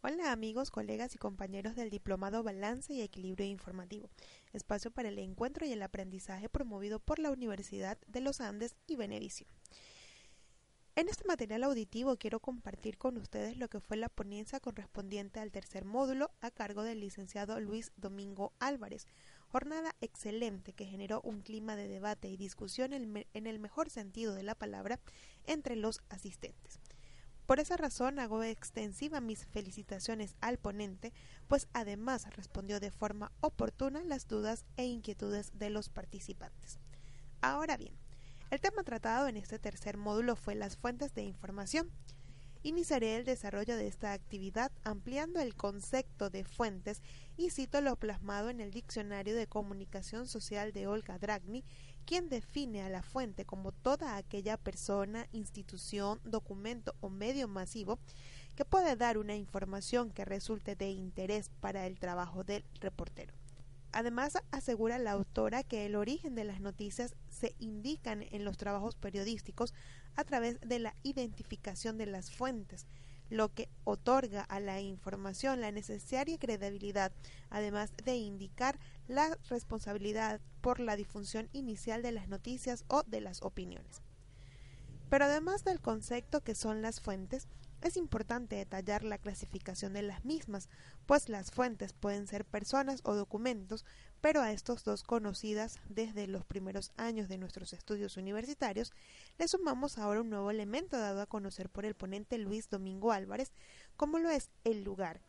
Hola amigos, colegas y compañeros del Diplomado Balance y Equilibrio Informativo, espacio para el encuentro y el aprendizaje promovido por la Universidad de los Andes y Benevicio. En este material auditivo quiero compartir con ustedes lo que fue la ponencia correspondiente al tercer módulo a cargo del licenciado Luis Domingo Álvarez, jornada excelente que generó un clima de debate y discusión en el mejor sentido de la palabra entre los asistentes. Por esa razón hago extensiva mis felicitaciones al ponente, pues además respondió de forma oportuna las dudas e inquietudes de los participantes. Ahora bien, el tema tratado en este tercer módulo fue las fuentes de información. Iniciaré el desarrollo de esta actividad ampliando el concepto de fuentes y cito lo plasmado en el Diccionario de Comunicación Social de Olga Dragni quien define a la fuente como toda aquella persona, institución, documento o medio masivo que puede dar una información que resulte de interés para el trabajo del reportero. Además, asegura la autora que el origen de las noticias se indican en los trabajos periodísticos a través de la identificación de las fuentes, lo que otorga a la información la necesaria credibilidad, además de indicar la responsabilidad por la difusión inicial de las noticias o de las opiniones. Pero además del concepto que son las fuentes, es importante detallar la clasificación de las mismas, pues las fuentes pueden ser personas o documentos, pero a estos dos conocidas desde los primeros años de nuestros estudios universitarios, le sumamos ahora un nuevo elemento dado a conocer por el ponente Luis Domingo Álvarez, como lo es el lugar,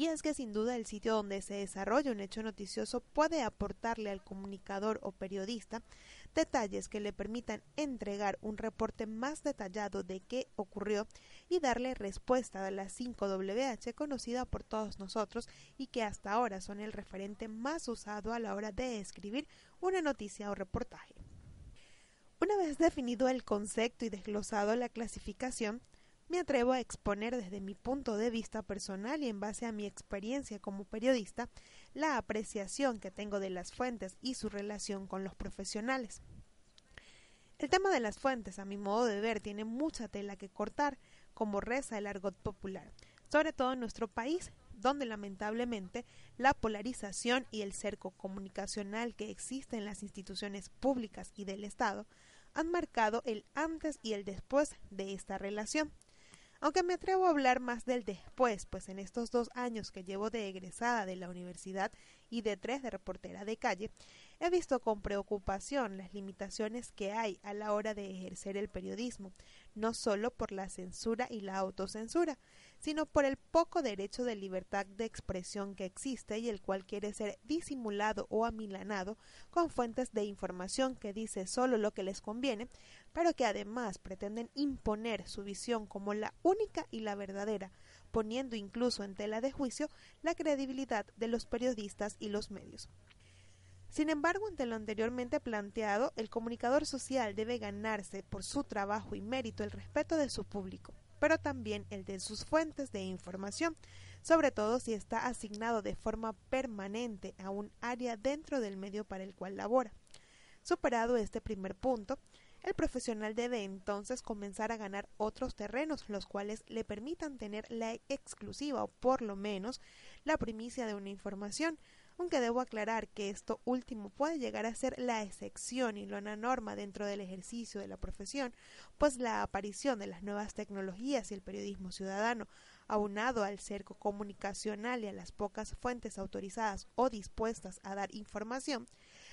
y es que sin duda el sitio donde se desarrolla un hecho noticioso puede aportarle al comunicador o periodista detalles que le permitan entregar un reporte más detallado de qué ocurrió y darle respuesta a las 5WH conocida por todos nosotros y que hasta ahora son el referente más usado a la hora de escribir una noticia o reportaje. Una vez definido el concepto y desglosado la clasificación, me atrevo a exponer desde mi punto de vista personal y en base a mi experiencia como periodista la apreciación que tengo de las fuentes y su relación con los profesionales. El tema de las fuentes, a mi modo de ver, tiene mucha tela que cortar, como reza el argot popular, sobre todo en nuestro país, donde lamentablemente la polarización y el cerco comunicacional que existe en las instituciones públicas y del Estado han marcado el antes y el después de esta relación. Aunque me atrevo a hablar más del después, pues en estos dos años que llevo de egresada de la universidad y de tres de reportera de calle, he visto con preocupación las limitaciones que hay a la hora de ejercer el periodismo, no solo por la censura y la autocensura, sino por el poco derecho de libertad de expresión que existe y el cual quiere ser disimulado o amilanado con fuentes de información que dice solo lo que les conviene, pero que además pretenden imponer su visión como la única y la verdadera, poniendo incluso en tela de juicio la credibilidad de los periodistas y los medios. Sin embargo, ante lo anteriormente planteado, el comunicador social debe ganarse por su trabajo y mérito el respeto de su público, pero también el de sus fuentes de información, sobre todo si está asignado de forma permanente a un área dentro del medio para el cual labora. Superado este primer punto, el profesional debe entonces comenzar a ganar otros terrenos, los cuales le permitan tener la exclusiva o por lo menos la primicia de una información, aunque debo aclarar que esto último puede llegar a ser la excepción y no una norma dentro del ejercicio de la profesión, pues la aparición de las nuevas tecnologías y el periodismo ciudadano, aunado al cerco comunicacional y a las pocas fuentes autorizadas o dispuestas a dar información,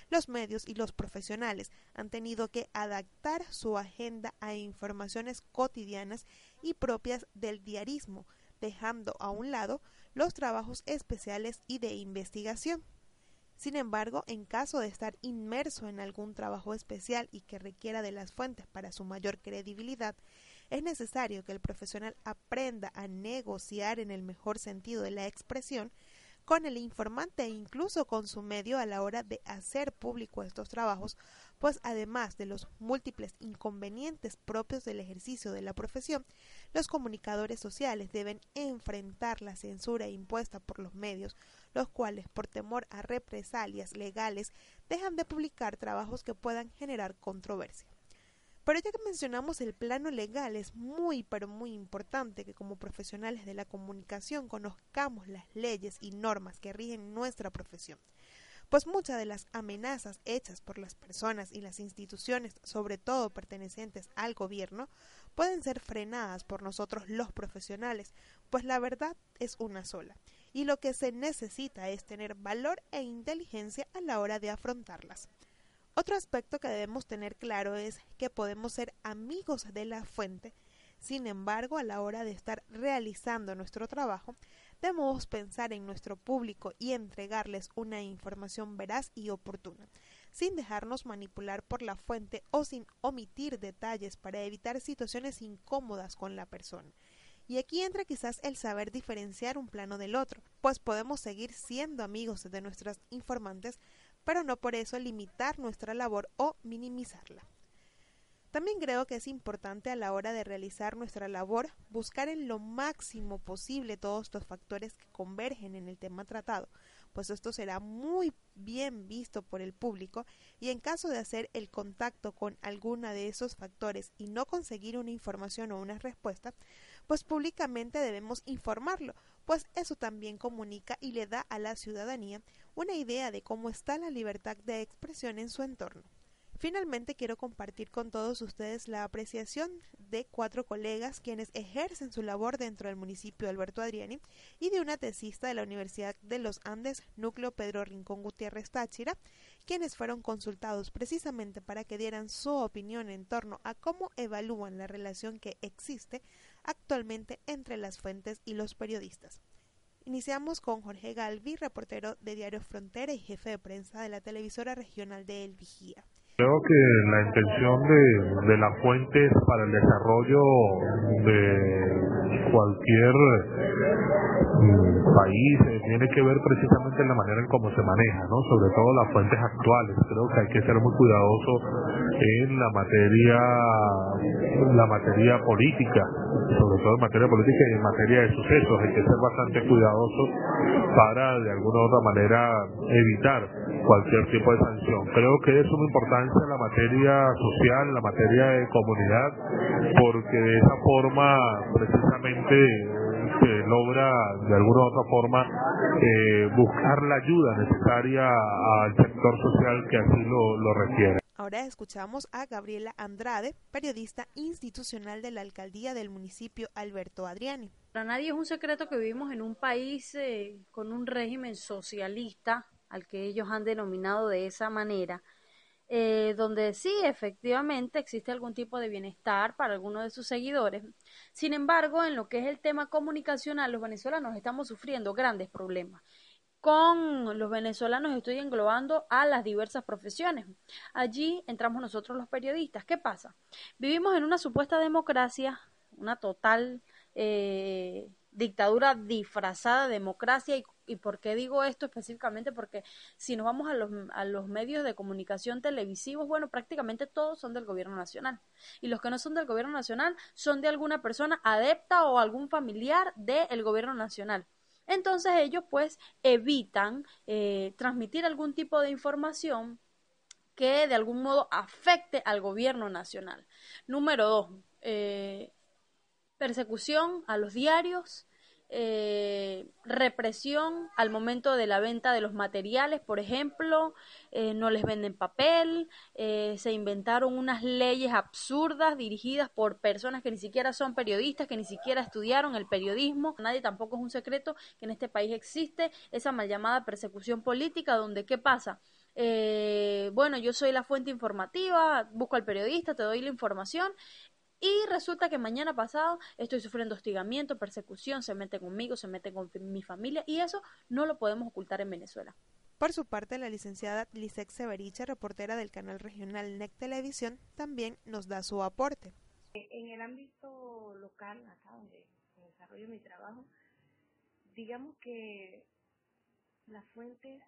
los medios y los profesionales han tenido que adaptar su agenda a informaciones cotidianas y propias del diarismo, dejando a un lado los trabajos especiales y de investigación. Sin embargo, en caso de estar inmerso en algún trabajo especial y que requiera de las fuentes para su mayor credibilidad, Es necesario que el profesional aprenda a negociar en el mejor sentido de la expresión con el informante e incluso con su medio a la hora de hacer público estos trabajos, pues además de los múltiples inconvenientes propios del ejercicio de la profesión, los comunicadores sociales deben enfrentar la censura impuesta por los medios, los cuales por temor a represalias legales dejan de publicar trabajos que puedan generar controversia. Pero ya que mencionamos el plano legal, es muy, pero muy importante que como profesionales de la comunicación conozcamos las leyes y normas que rigen nuestra profesión, pues muchas de las amenazas hechas por las personas y las instituciones, sobre todo pertenecientes al gobierno, pueden ser frenadas por nosotros los profesionales, pues la verdad es una sola, y lo que se necesita es tener valor e inteligencia a la hora de afrontarlas. Otro aspecto que debemos tener claro es que podemos ser amigos de la fuente, sin embargo, a la hora de estar realizando nuestro trabajo, debemos pensar en nuestro público y entregarles una información veraz y oportuna, sin dejarnos manipular por la fuente o sin omitir detalles para evitar situaciones incómodas con la persona. Y aquí entra quizás el saber diferenciar un plano del otro, pues podemos seguir siendo amigos de nuestros informantes, pero no por eso limitar nuestra labor o minimizarla. También creo que es importante a la hora de realizar nuestra labor buscar en lo máximo posible todos estos factores que convergen en el tema tratado, pues esto será muy bien visto por el público y en caso de hacer el contacto con alguna de esos factores y no conseguir una información o una respuesta, pues públicamente debemos informarlo, pues eso también comunica y le da a la ciudadanía una idea de cómo está la libertad de expresión en su entorno. Finalmente quiero compartir con todos ustedes la apreciación de cuatro colegas quienes ejercen su labor dentro del municipio de Alberto Adriani y de una tesista de la Universidad de los Andes, Núcleo Pedro Rincón Gutiérrez Táchira, quienes fueron consultados precisamente para que dieran su opinión en torno a cómo evalúan la relación que existe actualmente entre las fuentes y los periodistas. Iniciamos con Jorge Galvi, reportero de Diario Frontera y jefe de prensa de la televisora regional de El Vigía. Creo que la intención de, de las fuentes para el desarrollo de cualquier país eh, tiene que ver precisamente en la manera en cómo se maneja, ¿no? sobre todo las fuentes actuales. Creo que hay que ser muy cuidadoso en la materia, la materia política, sobre todo en materia política y en materia de sucesos. Hay que ser bastante cuidadoso para de alguna otra manera evitar cualquier tipo de sanción. Creo que es una importancia la materia social, la materia de comunidad, porque de esa forma precisamente se logra de alguna u otra forma eh, buscar la ayuda necesaria al sector social que así lo, lo requiere. Ahora escuchamos a Gabriela Andrade, periodista institucional de la alcaldía del municipio Alberto Adriani. Para nadie es un secreto que vivimos en un país eh, con un régimen socialista, al que ellos han denominado de esa manera, eh, donde sí, efectivamente, existe algún tipo de bienestar para algunos de sus seguidores. Sin embargo, en lo que es el tema comunicacional, los venezolanos estamos sufriendo grandes problemas. Con los venezolanos estoy englobando a las diversas profesiones. Allí entramos nosotros los periodistas. ¿Qué pasa? Vivimos en una supuesta democracia, una total eh, dictadura disfrazada de democracia y ¿Y por qué digo esto específicamente? Porque si nos vamos a los, a los medios de comunicación televisivos, bueno, prácticamente todos son del gobierno nacional. Y los que no son del gobierno nacional son de alguna persona adepta o algún familiar del gobierno nacional. Entonces ellos pues evitan eh, transmitir algún tipo de información que de algún modo afecte al gobierno nacional. Número dos, eh, persecución a los diarios, eh, represión al momento de la venta de los materiales, por ejemplo, eh, no les venden papel, eh, se inventaron unas leyes absurdas dirigidas por personas que ni siquiera son periodistas, que ni siquiera estudiaron el periodismo. Nadie tampoco es un secreto que en este país existe esa mal llamada persecución política, donde ¿qué pasa? bueno, yo soy la fuente informativa, busco al periodista, te doy la información y resulta que mañana pasado estoy sufriendo hostigamiento, persecución, se mete conmigo, se mete con mi familia y eso no lo podemos ocultar en Venezuela. Por su parte, la licenciada Lisek Severiche, reportera del canal regional NEC Televisión, también nos da su aporte. En el ámbito local, acá donde desarrollo mi trabajo, digamos que las fuentes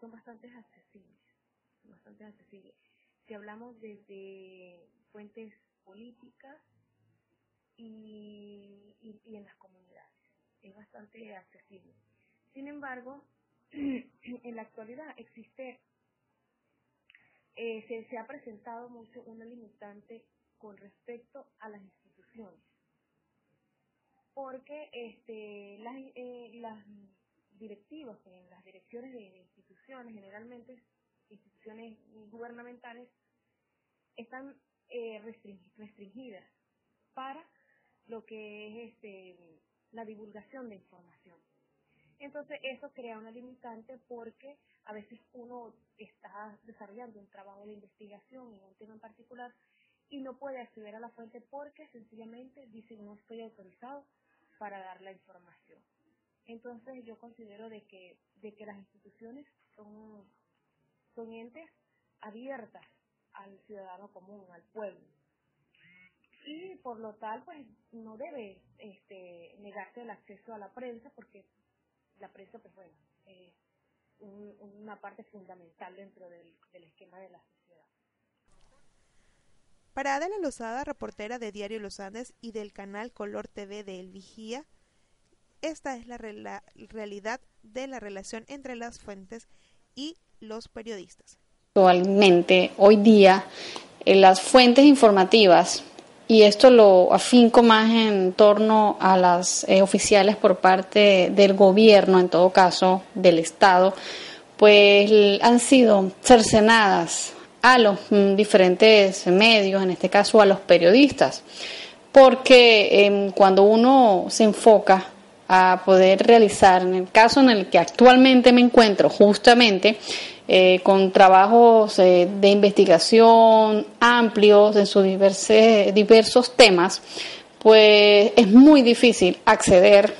son bastante accesibles, bastante accesibles. Si hablamos desde fuentes políticas y, y, en las comunidades, es bastante accesible. Sin embargo, en la actualidad existe, eh, se, se ha presentado mucho una limitante con respecto a las instituciones porque este, las, eh, las directivas, en las direcciones de, instituciones, generalmente instituciones gubernamentales, están eh, restringidas para lo que es este, la divulgación de información. Entonces eso crea una limitante porque a veces uno está desarrollando un trabajo de investigación en un tema en particular y no puede acceder a la fuente porque sencillamente dice no estoy autorizado para dar la información. Entonces yo considero de que, de que las instituciones son, son entes abiertas al ciudadano común, al pueblo. Y por lo tal, pues no debe este, negarse el acceso a la prensa porque la prensa, pues bueno, es una parte fundamental dentro del, del esquema de la sociedad. Para Adela Lozada, reportera de Diario Los Andes y del canal Color TV de El Vigía, esta es la, realidad de la relación entre las fuentes y los periodistas. Actualmente, hoy día, eh, las fuentes informativas, y esto lo afinco más en torno a las eh, oficiales por parte del gobierno, en todo caso del Estado, pues han sido cercenadas a los mm, diferentes medios, en este caso a los periodistas, porque em, cuando uno se enfoca a poder realizar, en el caso en el que actualmente me encuentro, justamente eh, con trabajos eh, de investigación amplios en sus diversos, temas, pues es muy difícil acceder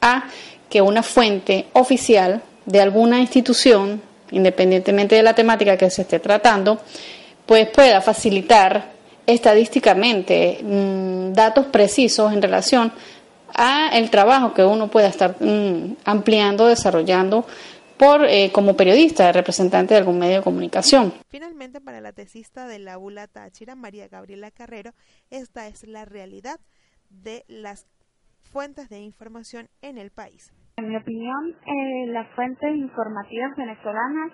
a que una fuente oficial de alguna institución independientemente de la temática que se esté tratando, pues pueda facilitar estadísticamente mm, datos precisos en relación el trabajo que uno pueda estar mm, ampliando, desarrollando por eh, como periodista, representante de algún medio de comunicación. Finalmente, para la tesista de la ULA Táchira, María Gabriela Carrero, esta es la realidad de las fuentes de información en el país. En mi opinión, eh, las fuentes informativas venezolanas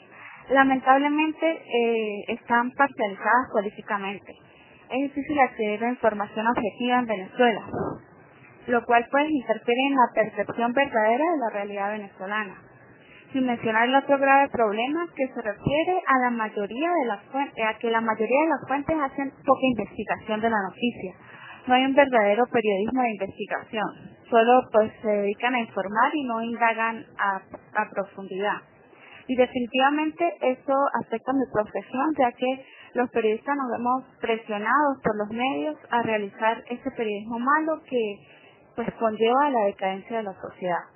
lamentablemente eh, están parcializadas políticamente. Es difícil acceder a información objetiva en Venezuela, lo cual pues interfiere en la percepción verdadera de la realidad venezolana. Sin mencionar el otro grave problema que se refiere a la mayoría de las fuentes, a que la mayoría de las fuentes hacen poca investigación de la noticia. No hay un verdadero periodismo de investigación solo pues se dedican a informar y no indagan a, a profundidad. Y definitivamente eso afecta a mi profesión, ya que los periodistas nos vemos presionados por los medios a realizar ese periodismo malo que pues conlleva a la decadencia de la sociedad.